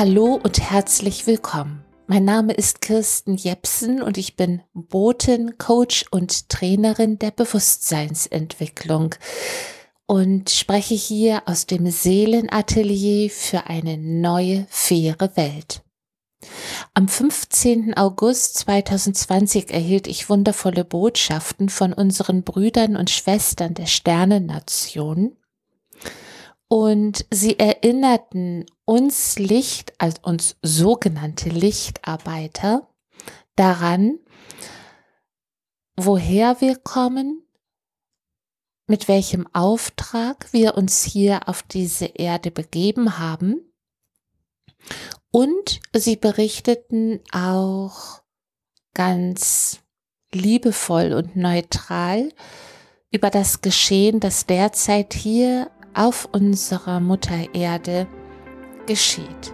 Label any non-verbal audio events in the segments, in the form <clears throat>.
Hallo und herzlich willkommen. Mein Name ist Kirsten Jepsen und ich bin Botin, Coach und Trainerin der Bewusstseinsentwicklung und spreche hier aus dem Seelenatelier für eine neue, faire Welt. Am 15. August 2020 erhielt ich wundervolle Botschaften von unseren Brüdern und Schwestern der Sternennation und sie erinnerten uns Licht, als uns sogenannte Lichtarbeiter, daran, woher wir kommen, mit welchem Auftrag wir uns hier auf diese Erde begeben haben. Und sie berichteten auch ganz liebevoll und neutral über das Geschehen, das derzeit hier auf unserer Mutter Erde geschieht.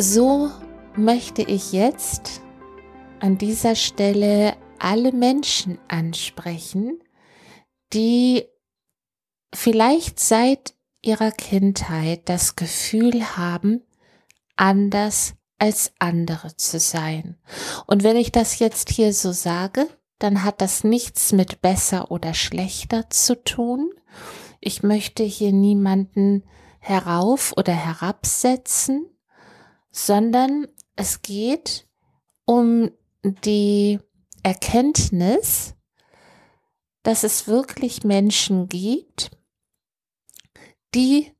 So möchte ich jetzt an dieser Stelle alle Menschen ansprechen, die vielleicht seit ihrer Kindheit das Gefühl haben, anders als andere zu sein. Und wenn ich das jetzt hier so sage, dann hat das nichts mit besser oder schlechter zu tun. Ich möchte hier niemanden herauf oder herabsetzen, sondern es geht um die Erkenntnis, dass es wirklich Menschen gibt, die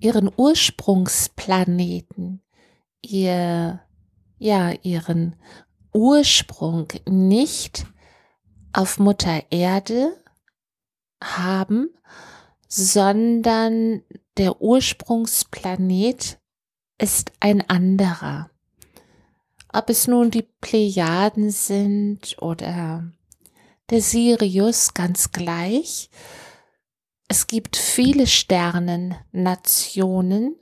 ihren Ursprungsplaneten, ihr, ja, ihren Ursprung nicht auf Mutter Erde haben, sondern der Ursprungsplanet ist ein anderer. Ob es nun die Plejaden sind oder der Sirius ganz gleich, es gibt viele Sternennationen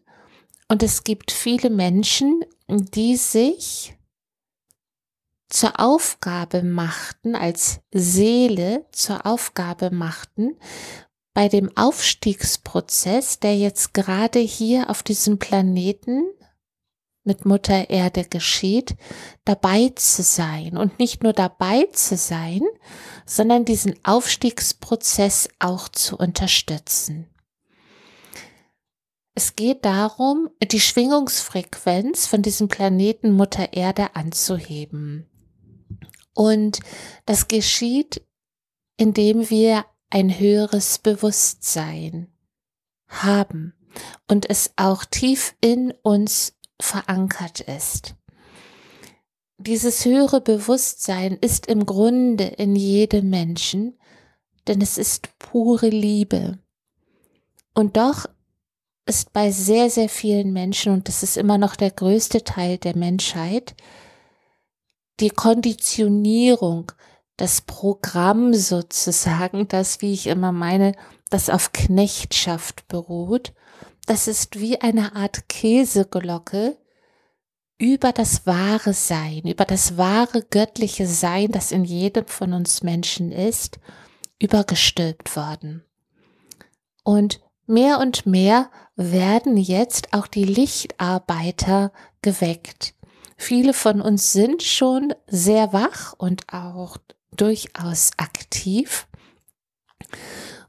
und es gibt viele Menschen, die sich zur Aufgabe machten, als Seele zur Aufgabe machten, bei dem Aufstiegsprozess, der jetzt gerade hier auf diesem Planeten mit Mutter Erde geschieht, dabei zu sein und nicht nur dabei zu sein, sondern diesen Aufstiegsprozess auch zu unterstützen. Es geht darum, die Schwingungsfrequenz von diesem Planeten Mutter Erde anzuheben. Und das geschieht, indem wir ein höheres Bewusstsein haben und es auch tief in uns verankert ist. Dieses höhere Bewusstsein ist im Grunde in jedem Menschen, denn es ist pure Liebe. Und doch ist bei sehr, sehr vielen Menschen, und das ist immer noch der größte Teil der Menschheit, die Konditionierung, das Programm sozusagen, das, wie ich immer meine, das auf Knechtschaft beruht, das ist wie eine Art Käseglocke über das wahre Sein, über das wahre göttliche Sein, das in jedem von uns Menschen ist, übergestülpt worden. Und mehr und mehr werden jetzt auch die Lichtarbeiter geweckt. Viele von uns sind schon sehr wach und auch durchaus aktiv.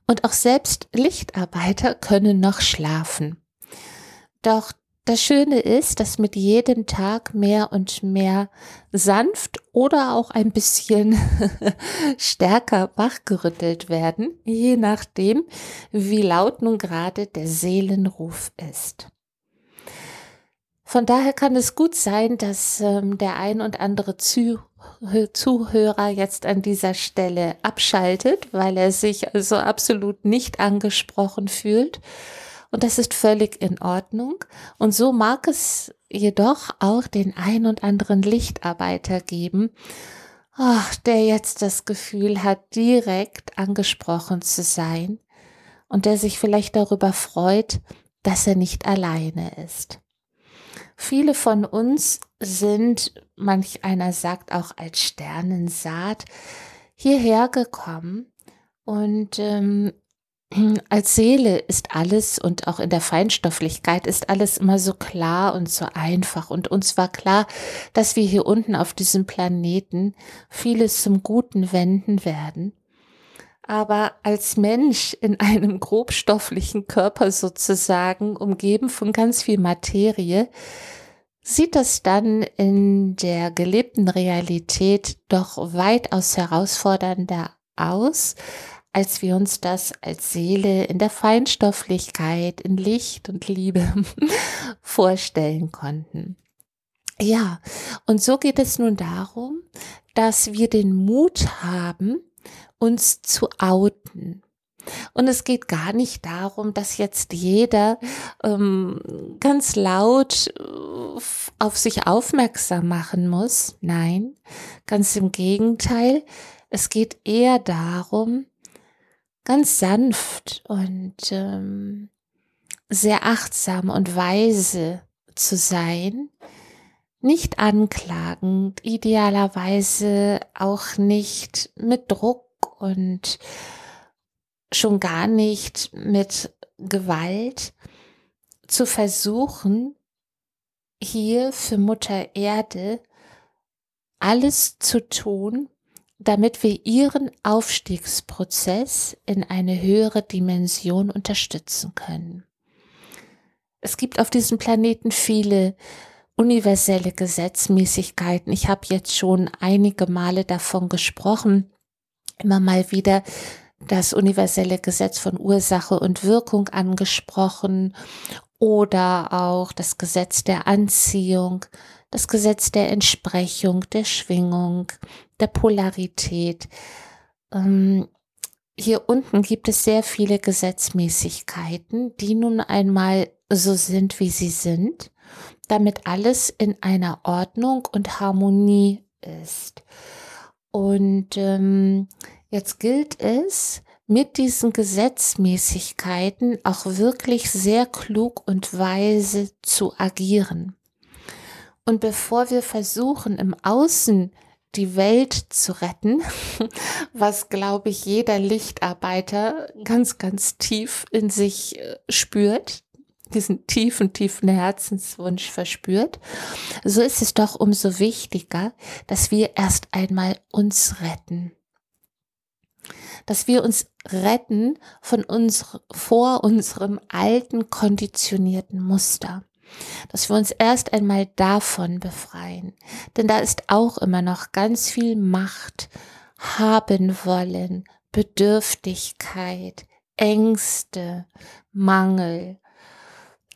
Und auch selbst Lichtarbeiter können noch schlafen. Doch das Schöne ist, dass mit jedem Tag mehr und mehr sanft oder auch ein bisschen <laughs> stärker wachgerüttelt werden, je nachdem, wie laut nun gerade der Seelenruf ist. Von daher kann es gut sein, dass ähm, der ein und andere Zuh Zuhörer jetzt an dieser Stelle abschaltet, weil er sich also absolut nicht angesprochen fühlt. Und das ist völlig in Ordnung. Und so mag es jedoch auch den ein und anderen Lichtarbeiter geben, ach, der jetzt das Gefühl hat, direkt angesprochen zu sein und der sich vielleicht darüber freut, dass er nicht alleine ist. Viele von uns sind, manch einer sagt auch als Sternensaat, hierher gekommen und ähm, <clears throat> als Seele ist alles und auch in der Feinstofflichkeit ist alles immer so klar und so einfach. Und uns war klar, dass wir hier unten auf diesem Planeten vieles zum Guten wenden werden. Aber als Mensch in einem grobstofflichen Körper sozusagen, umgeben von ganz viel Materie, sieht das dann in der gelebten Realität doch weitaus herausfordernder aus, als wir uns das als Seele in der Feinstofflichkeit, in Licht und Liebe <laughs> vorstellen konnten. Ja, und so geht es nun darum, dass wir den Mut haben, uns zu outen. Und es geht gar nicht darum, dass jetzt jeder ähm, ganz laut äh, auf sich aufmerksam machen muss. Nein, ganz im Gegenteil. Es geht eher darum, ganz sanft und ähm, sehr achtsam und weise zu sein, nicht anklagend, idealerweise auch nicht mit Druck und schon gar nicht mit Gewalt zu versuchen, hier für Mutter Erde alles zu tun, damit wir ihren Aufstiegsprozess in eine höhere Dimension unterstützen können. Es gibt auf diesem Planeten viele universelle Gesetzmäßigkeiten. Ich habe jetzt schon einige Male davon gesprochen, immer mal wieder das universelle Gesetz von Ursache und Wirkung angesprochen oder auch das Gesetz der Anziehung, das Gesetz der Entsprechung, der Schwingung, der Polarität. Ähm, hier unten gibt es sehr viele Gesetzmäßigkeiten, die nun einmal so sind, wie sie sind, damit alles in einer Ordnung und Harmonie ist. Und ähm, jetzt gilt es, mit diesen Gesetzmäßigkeiten auch wirklich sehr klug und weise zu agieren. Und bevor wir versuchen, im Außen die Welt zu retten, <laughs> was, glaube ich, jeder Lichtarbeiter ganz, ganz tief in sich äh, spürt, diesen tiefen, tiefen Herzenswunsch verspürt, so ist es doch umso wichtiger, dass wir erst einmal uns retten. Dass wir uns retten von uns, vor unserem alten, konditionierten Muster dass wir uns erst einmal davon befreien. Denn da ist auch immer noch ganz viel Macht, haben wollen, Bedürftigkeit, Ängste, Mangel.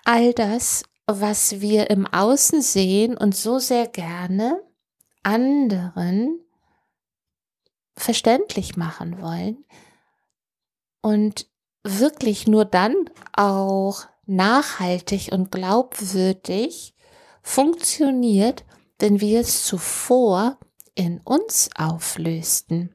All das, was wir im Außen sehen und so sehr gerne anderen verständlich machen wollen und wirklich nur dann auch nachhaltig und glaubwürdig funktioniert, wenn wir es zuvor in uns auflösten.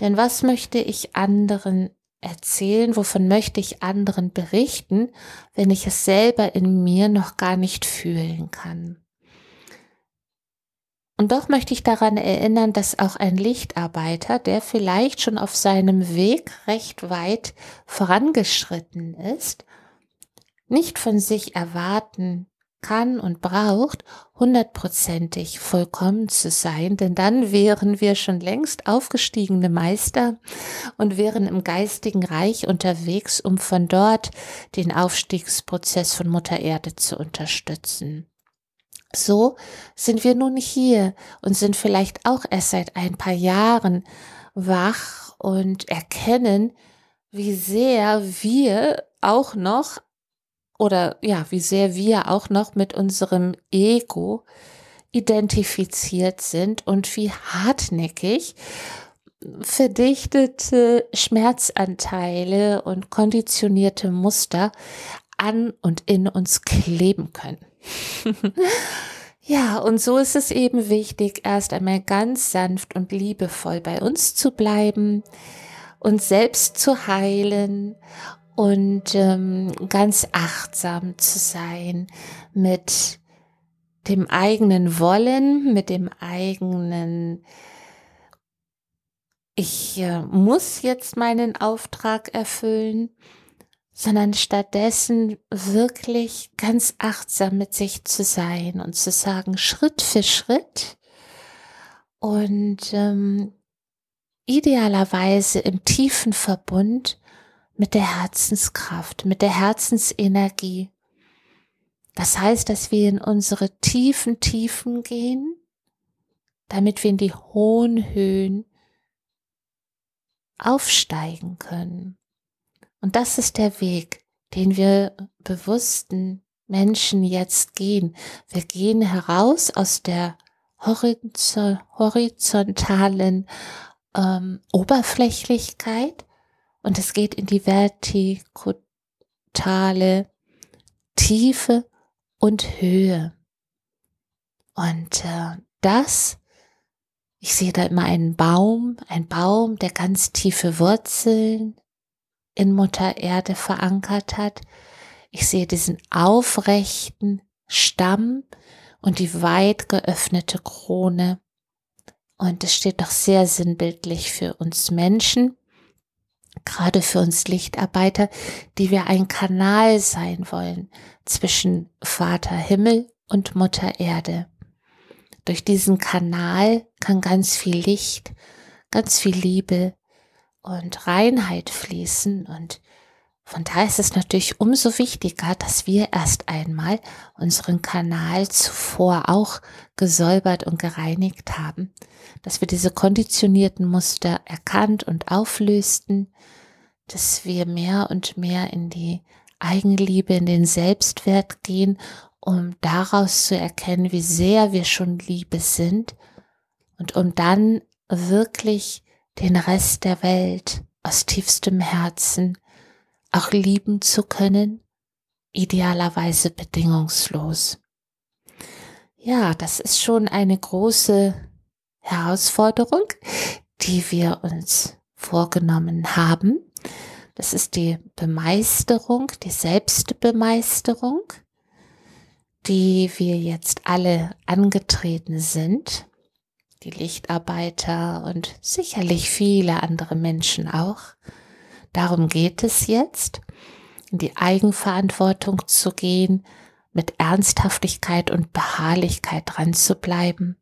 Denn was möchte ich anderen erzählen, wovon möchte ich anderen berichten, wenn ich es selber in mir noch gar nicht fühlen kann? Und doch möchte ich daran erinnern, dass auch ein Lichtarbeiter, der vielleicht schon auf seinem Weg recht weit vorangeschritten ist, nicht von sich erwarten kann und braucht, hundertprozentig vollkommen zu sein, denn dann wären wir schon längst aufgestiegene Meister und wären im geistigen Reich unterwegs, um von dort den Aufstiegsprozess von Mutter Erde zu unterstützen. So sind wir nun hier und sind vielleicht auch erst seit ein paar Jahren wach und erkennen, wie sehr wir auch noch oder ja, wie sehr wir auch noch mit unserem Ego identifiziert sind und wie hartnäckig verdichtete Schmerzanteile und konditionierte Muster an und in uns kleben können. <laughs> ja, und so ist es eben wichtig, erst einmal ganz sanft und liebevoll bei uns zu bleiben, uns selbst zu heilen und ähm, ganz achtsam zu sein mit dem eigenen Wollen, mit dem eigenen ich äh, muss jetzt meinen Auftrag erfüllen, sondern stattdessen wirklich ganz achtsam mit sich zu sein und zu sagen, Schritt für Schritt und ähm, idealerweise im tiefen Verbund mit der Herzenskraft, mit der Herzensenergie. Das heißt, dass wir in unsere tiefen Tiefen gehen, damit wir in die hohen Höhen aufsteigen können. Und das ist der Weg, den wir bewussten Menschen jetzt gehen. Wir gehen heraus aus der horizontalen ähm, Oberflächlichkeit und es geht in die vertikale Tiefe und Höhe. Und äh, das, ich sehe da immer einen Baum, ein Baum, der ganz tiefe Wurzeln in Mutter Erde verankert hat. Ich sehe diesen aufrechten Stamm und die weit geöffnete Krone. Und es steht doch sehr sinnbildlich für uns Menschen, gerade für uns Lichtarbeiter, die wir ein Kanal sein wollen zwischen Vater Himmel und Mutter Erde. Durch diesen Kanal kann ganz viel Licht, ganz viel Liebe und Reinheit fließen. Und von daher ist es natürlich umso wichtiger, dass wir erst einmal unseren Kanal zuvor auch gesäubert und gereinigt haben, dass wir diese konditionierten Muster erkannt und auflösten, dass wir mehr und mehr in die Eigenliebe, in den Selbstwert gehen, um daraus zu erkennen, wie sehr wir schon Liebe sind. Und um dann wirklich den Rest der Welt aus tiefstem Herzen auch lieben zu können, idealerweise bedingungslos. Ja, das ist schon eine große Herausforderung, die wir uns vorgenommen haben. Das ist die Bemeisterung, die Selbstbemeisterung, die wir jetzt alle angetreten sind. Die Lichtarbeiter und sicherlich viele andere Menschen auch. Darum geht es jetzt, in die Eigenverantwortung zu gehen, mit Ernsthaftigkeit und Beharrlichkeit dran zu bleiben.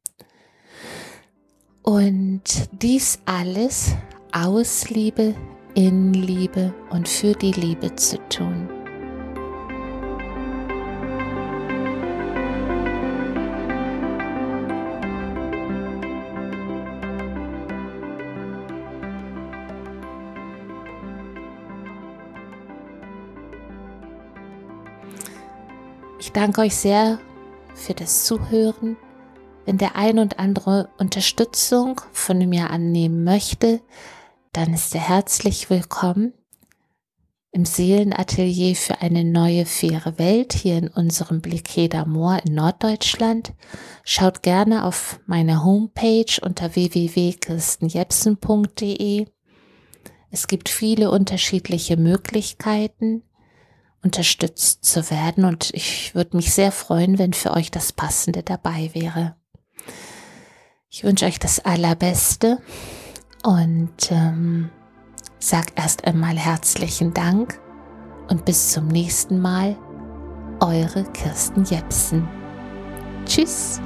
Und dies alles aus Liebe, in Liebe und für die Liebe zu tun. Ich danke euch sehr für das Zuhören. Wenn der ein und andere Unterstützung von mir annehmen möchte, dann ist er herzlich willkommen im Seelenatelier für eine neue faire Welt hier in unserem Bliquet d'Amour in Norddeutschland. Schaut gerne auf meine Homepage unter www.kirstenjepsen.de. Es gibt viele unterschiedliche Möglichkeiten unterstützt zu werden und ich würde mich sehr freuen, wenn für euch das Passende dabei wäre. Ich wünsche euch das Allerbeste und ähm, sag erst einmal herzlichen Dank und bis zum nächsten Mal, eure Kirsten Jepsen. Tschüss.